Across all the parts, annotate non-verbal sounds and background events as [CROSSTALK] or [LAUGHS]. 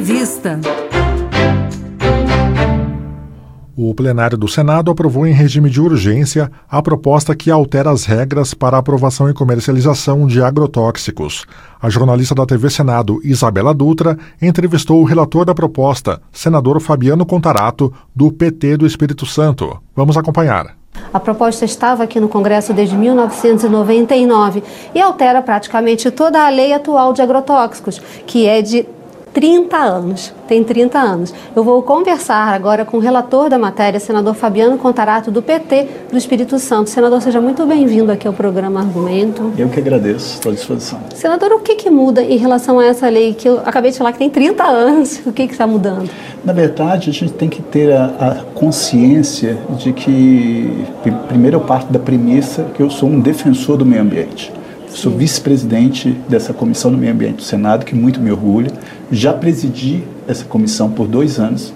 Entrevista. O plenário do Senado aprovou em regime de urgência a proposta que altera as regras para aprovação e comercialização de agrotóxicos. A jornalista da TV Senado, Isabela Dutra, entrevistou o relator da proposta, senador Fabiano Contarato, do PT do Espírito Santo. Vamos acompanhar. A proposta estava aqui no Congresso desde 1999 e altera praticamente toda a lei atual de agrotóxicos, que é de 30 anos, tem 30 anos. Eu vou conversar agora com o relator da matéria, senador Fabiano Contarato, do PT do Espírito Santo. Senador, seja muito bem-vindo aqui ao programa Argumento. Eu que agradeço, estou à disposição. Senador, o que, que muda em relação a essa lei que eu acabei de falar que tem 30 anos? O que está mudando? Na verdade, a gente tem que ter a, a consciência de que, primeiro, eu parto da premissa que eu sou um defensor do meio ambiente. Sou vice-presidente dessa comissão do meio ambiente do Senado, que muito me orgulha. Já presidi essa comissão por dois anos.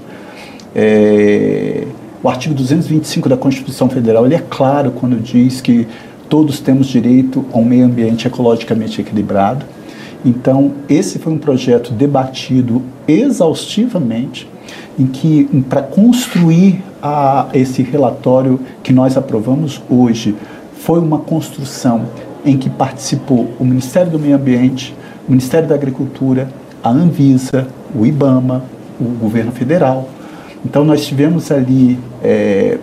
É, o artigo 225 da Constituição Federal ele é claro quando diz que todos temos direito a um meio ambiente ecologicamente equilibrado. Então, esse foi um projeto debatido exaustivamente, em que, para construir a, esse relatório que nós aprovamos hoje, foi uma construção em que participou o Ministério do Meio Ambiente, o Ministério da Agricultura, a Anvisa, o IBAMA, o governo federal. Então nós tivemos ali é,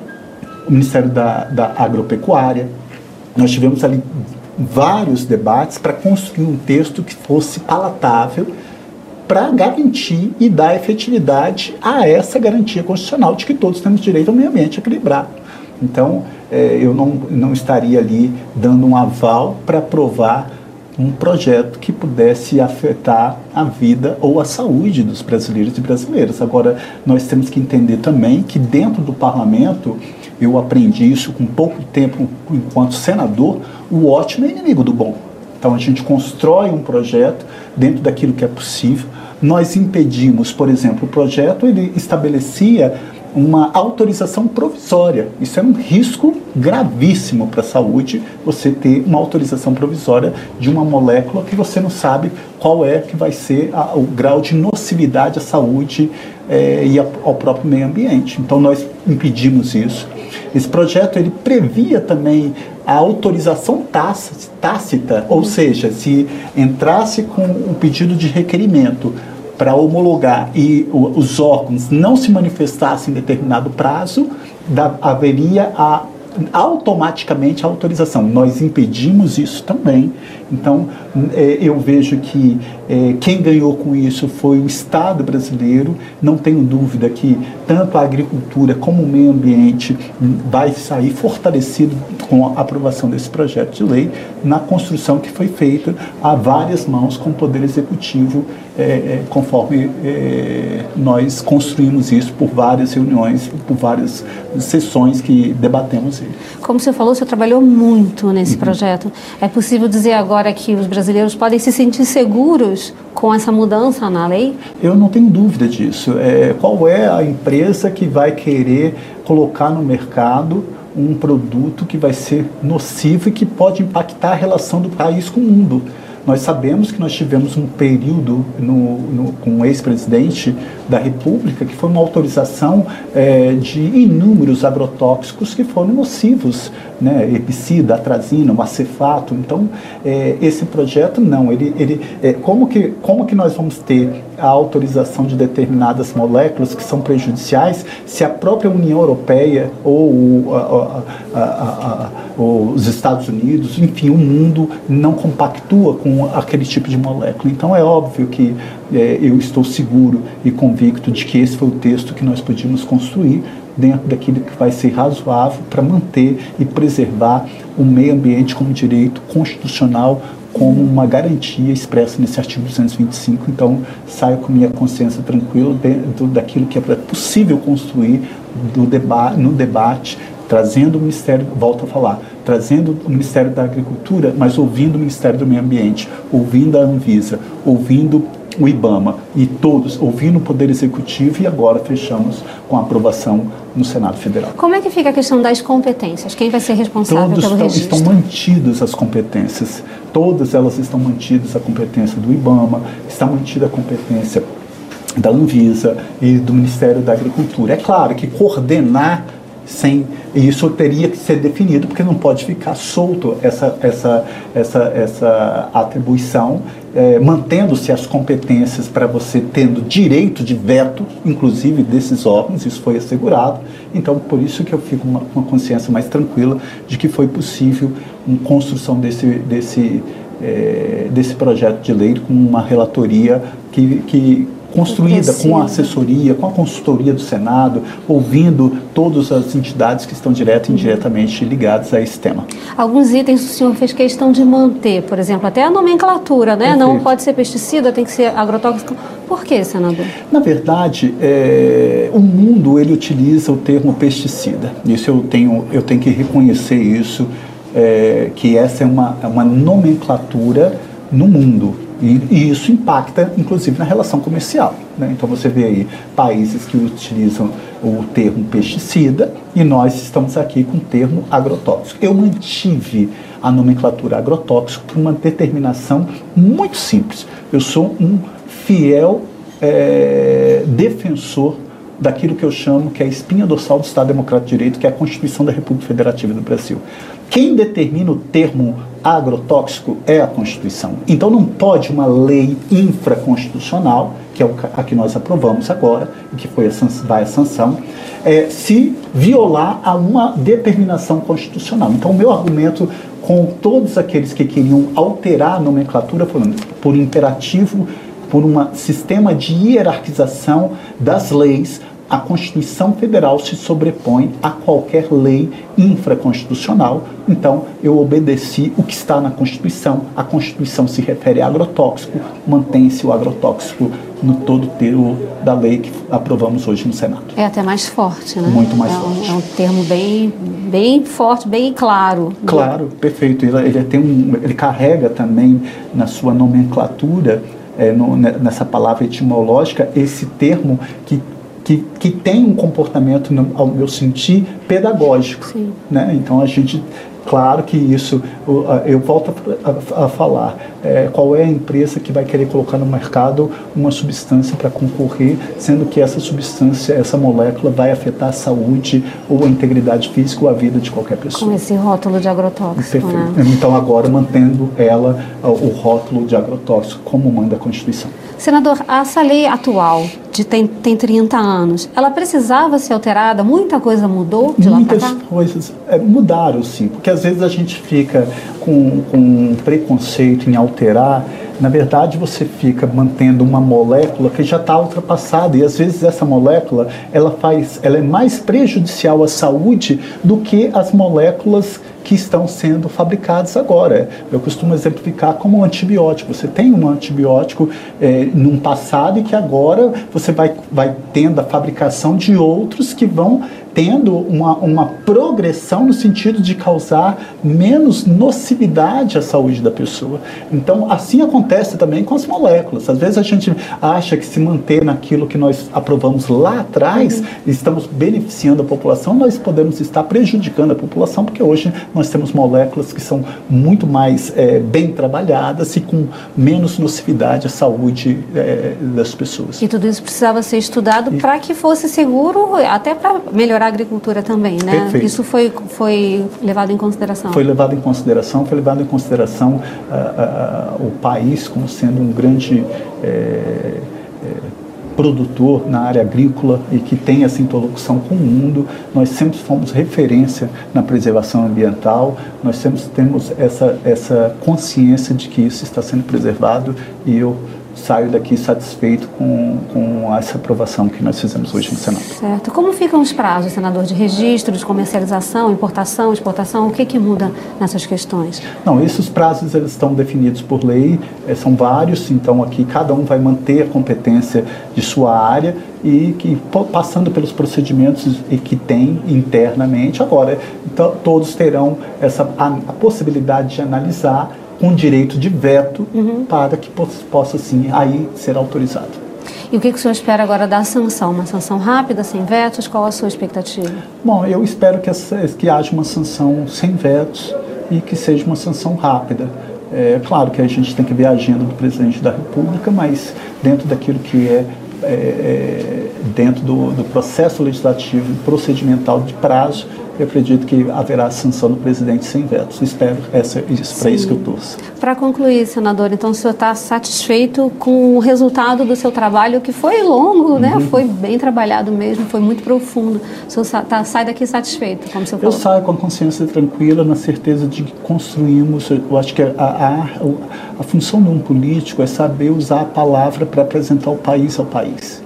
o Ministério da, da Agropecuária, nós tivemos ali vários debates para construir um texto que fosse palatável para garantir e dar efetividade a essa garantia constitucional de que todos temos direito ao meio ambiente equilibrado. Então, é, eu não, não estaria ali dando um aval para aprovar um projeto que pudesse afetar a vida ou a saúde dos brasileiros e brasileiras. Agora, nós temos que entender também que dentro do parlamento, eu aprendi isso com pouco tempo enquanto senador, o ótimo é inimigo do bom. Então a gente constrói um projeto dentro daquilo que é possível. Nós impedimos, por exemplo, o projeto ele estabelecia uma autorização provisória. Isso é um risco gravíssimo para a saúde, você ter uma autorização provisória de uma molécula que você não sabe qual é que vai ser a, o grau de nocividade à saúde é, e ao próprio meio ambiente. Então nós impedimos isso. Esse projeto ele previa também a autorização tácita, ou seja, se entrasse com um pedido de requerimento para homologar e os órgãos não se manifestassem em determinado prazo, da, haveria a automaticamente a autorização. Nós impedimos isso também. Então, é, eu vejo que é, quem ganhou com isso foi o Estado brasileiro. Não tenho dúvida que tanto a agricultura como o meio ambiente vai sair fortalecido com a aprovação desse projeto de lei na construção que foi feita a várias mãos com o Poder Executivo, é, conforme nós construímos isso por várias reuniões, por várias sessões que debatemos ele. Como você falou, você trabalhou muito nesse uhum. projeto. É possível dizer agora que os brasileiros podem se sentir seguros com essa mudança na lei? Eu não tenho dúvida disso. É, qual é a empresa que vai querer colocar no mercado um produto que vai ser nocivo e que pode impactar a relação do país com o mundo? Nós sabemos que nós tivemos um período no, no, com o ex-presidente da República que foi uma autorização é, de inúmeros agrotóxicos que foram nocivos, né? Epicida, atrazina, o acefato. Então, é, esse projeto não. Ele, ele, é, como, que, como que nós vamos ter a autorização de determinadas moléculas que são prejudiciais se a própria União Europeia ou a, a, a, os Estados Unidos, enfim, o mundo não compactua com aquele tipo de molécula. Então é óbvio que é, eu estou seguro e convicto de que esse foi o texto que nós podíamos construir dentro daquilo que vai ser razoável para manter e preservar o meio ambiente como direito constitucional como uma garantia expressa nesse artigo 225. Então, saio com minha consciência tranquila dentro daquilo que é possível construir deba no debate, trazendo o Ministério, volto a falar, trazendo o Ministério da Agricultura, mas ouvindo o Ministério do Meio Ambiente, ouvindo a Anvisa, ouvindo o IBAMA e todos ouvindo o Poder Executivo e agora fechamos com a aprovação no Senado Federal. Como é que fica a questão das competências? Quem vai ser responsável Todos pelo estão, registro? estão mantidas as competências. Todas elas estão mantidas a competência do IBAMA, está mantida a competência da Anvisa e do Ministério da Agricultura. É claro que coordenar sem isso teria que ser definido porque não pode ficar solto essa essa essa essa atribuição é, mantendo-se as competências para você tendo direito de veto inclusive desses órgãos isso foi assegurado. Então por isso que eu fico uma, uma consciência mais tranquila de que foi possível uma construção desse desse é, desse projeto de lei com uma relatoria que, que construída com a assessoria, com a consultoria do Senado, ouvindo todas as entidades que estão direta e indiretamente ligadas a esse tema. Alguns itens o senhor fez questão de manter, por exemplo, até a nomenclatura, né? Perfeito. Não pode ser pesticida, tem que ser agrotóxico. Por que, senador? Na verdade, é, o mundo ele utiliza o termo pesticida. Isso eu tenho, eu tenho que reconhecer isso, é, que essa é uma, é uma nomenclatura no mundo. E, e, isso impacta, inclusive, na relação comercial. Né? Então, você vê aí países que utilizam o termo pesticida e nós estamos aqui com o termo agrotóxico. Eu mantive a nomenclatura agrotóxico por uma determinação muito simples. Eu sou um fiel é, defensor daquilo que eu chamo que é a espinha dorsal do Estado Democrático de Direito, que é a Constituição da República Federativa do Brasil. Quem determina o termo agrotóxico é a Constituição. Então não pode uma lei infraconstitucional, que é a que nós aprovamos agora, e que foi a, vai a sanção, é, se violar a uma determinação constitucional. Então o meu argumento com todos aqueles que queriam alterar a nomenclatura por, por imperativo, por um sistema de hierarquização das leis, a Constituição Federal se sobrepõe a qualquer lei infraconstitucional. Então, eu obedeci o que está na Constituição. A Constituição se refere a agrotóxico, mantém-se o agrotóxico no todo termo da lei que aprovamos hoje no Senado. É até mais forte, né? Muito mais é forte. Um, é um termo bem, bem forte, bem claro. Claro, perfeito. Ele, ele, tem um, ele carrega também na sua nomenclatura é, no, nessa palavra etimológica, esse termo que que, que tem um comportamento, no, ao meu sentir, pedagógico. Sim. Né? Então a gente Claro que isso, eu volto a, a, falar, é, qual é a empresa que vai querer colocar no mercado uma substância para concorrer, sendo que essa substância, essa molécula vai afetar a saúde ou a integridade física ou a vida de qualquer pessoa. Com esse rótulo de agrotóxico. Perfeito. Né? Então agora mantendo ela, o rótulo de agrotóxico, como manda a Constituição. Senador, essa lei atual de tem, tem 30 anos, ela precisava ser alterada? Muita coisa mudou de Muitas lá para cá? coisas é, mudaram, sim, porque às vezes a gente fica com, com preconceito em alterar. Na verdade, você fica mantendo uma molécula que já está ultrapassada e às vezes essa molécula ela faz, ela é mais prejudicial à saúde do que as moléculas que estão sendo fabricados agora. Eu costumo exemplificar como um antibiótico. Você tem um antibiótico é, num passado e que agora você vai, vai tendo a fabricação de outros que vão tendo uma, uma progressão no sentido de causar menos nocividade à saúde da pessoa. Então, assim acontece também com as moléculas. Às vezes a gente acha que se manter naquilo que nós aprovamos lá atrás, uhum. estamos beneficiando a população, nós podemos estar prejudicando a população, porque hoje nós temos moléculas que são muito mais é, bem trabalhadas e com menos nocividade à saúde é, das pessoas. E tudo isso precisava ser estudado para que fosse seguro, até para melhorar melhorar a agricultura também, né? Perfeito. Isso foi, foi levado em consideração? Foi levado em consideração, foi levado em consideração uh, uh, o país como sendo um grande é, é, produtor na área agrícola e que tem essa interlocução com o mundo. Nós sempre fomos referência na preservação ambiental, nós sempre temos essa, essa consciência de que isso está sendo preservado e eu saio daqui satisfeito com, com essa aprovação que nós fizemos hoje no Senado. Certo. Como ficam os prazos, senador, de registro, de comercialização, importação, exportação? O que, que muda nessas questões? Não, esses prazos eles estão definidos por lei, eh, são vários, então aqui cada um vai manter a competência de sua área e que passando pelos procedimentos que tem internamente. Agora, então, todos terão essa a, a possibilidade de analisar com direito de veto uhum. para que possa, sim, aí ser autorizado. E o que, que o senhor espera agora da sanção? Uma sanção rápida, sem vetos? Qual a sua expectativa? Bom, eu espero que, essa, que haja uma sanção sem vetos e que seja uma sanção rápida. É claro que a gente tem que ver a agenda do presidente da República, mas dentro daquilo que é é, dentro do, do processo legislativo procedimental de prazo acredito que haverá sanção do presidente sem vetos. Espero, essa, isso, para isso que eu torço. Para concluir, senador, então o senhor está satisfeito com o resultado do seu trabalho, que foi longo, né? uhum. né? Foi bem trabalhado mesmo, foi muito profundo. O senhor tá, sai daqui satisfeito, como o senhor falou? Eu saio com a consciência tranquila, na certeza de que construímos, eu acho que a, a, a função de um político é saber usar a palavra para apresentar o país ao país.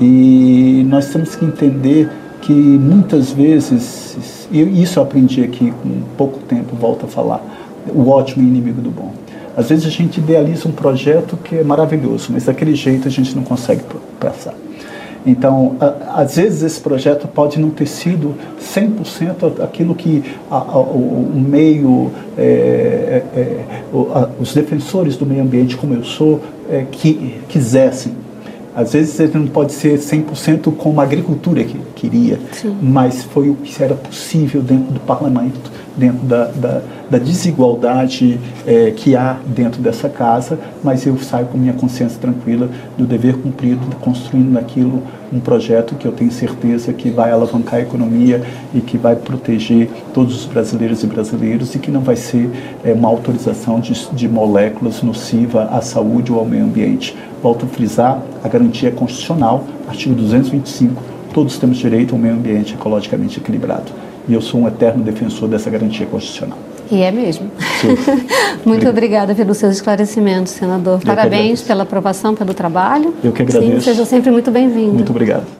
E nós temos que entender que muitas vezes, e isso eu aprendi aqui com pouco tempo, volto a falar, o ótimo é inimigo do bom. Às vezes a gente idealiza um projeto que é maravilhoso, mas daquele jeito a gente não consegue passar. Então, a, às vezes esse projeto pode não ter sido 100% aquilo que a, a, o, o, meio, é, é, é, os defensores do meio ambiente, como eu sou, é, que quisessem às vezes ele não pode ser 100% como a agricultura que queria, Sim. mas foi o que era possível dentro do parlamento, dentro da, da, da desigualdade é, que há dentro dessa casa, mas eu saio com minha consciência tranquila do dever cumprido, construindo naquilo um projeto que eu tenho certeza que vai alavancar a economia e que vai proteger todos os brasileiros e brasileiros e que não vai ser é, uma autorização de, de moléculas nociva à saúde ou ao meio ambiente. Volto a frisar, a garantia é constitucional, artigo 225, todos temos direito a um meio ambiente ecologicamente equilibrado. E eu sou um eterno defensor dessa garantia constitucional. E é mesmo. [LAUGHS] Muito obrigada pelos seus esclarecimentos, senador. Eu Parabéns pela aprovação, pelo trabalho. Eu que agradeço. Sim, seja sempre muito bem-vindo. Muito obrigado.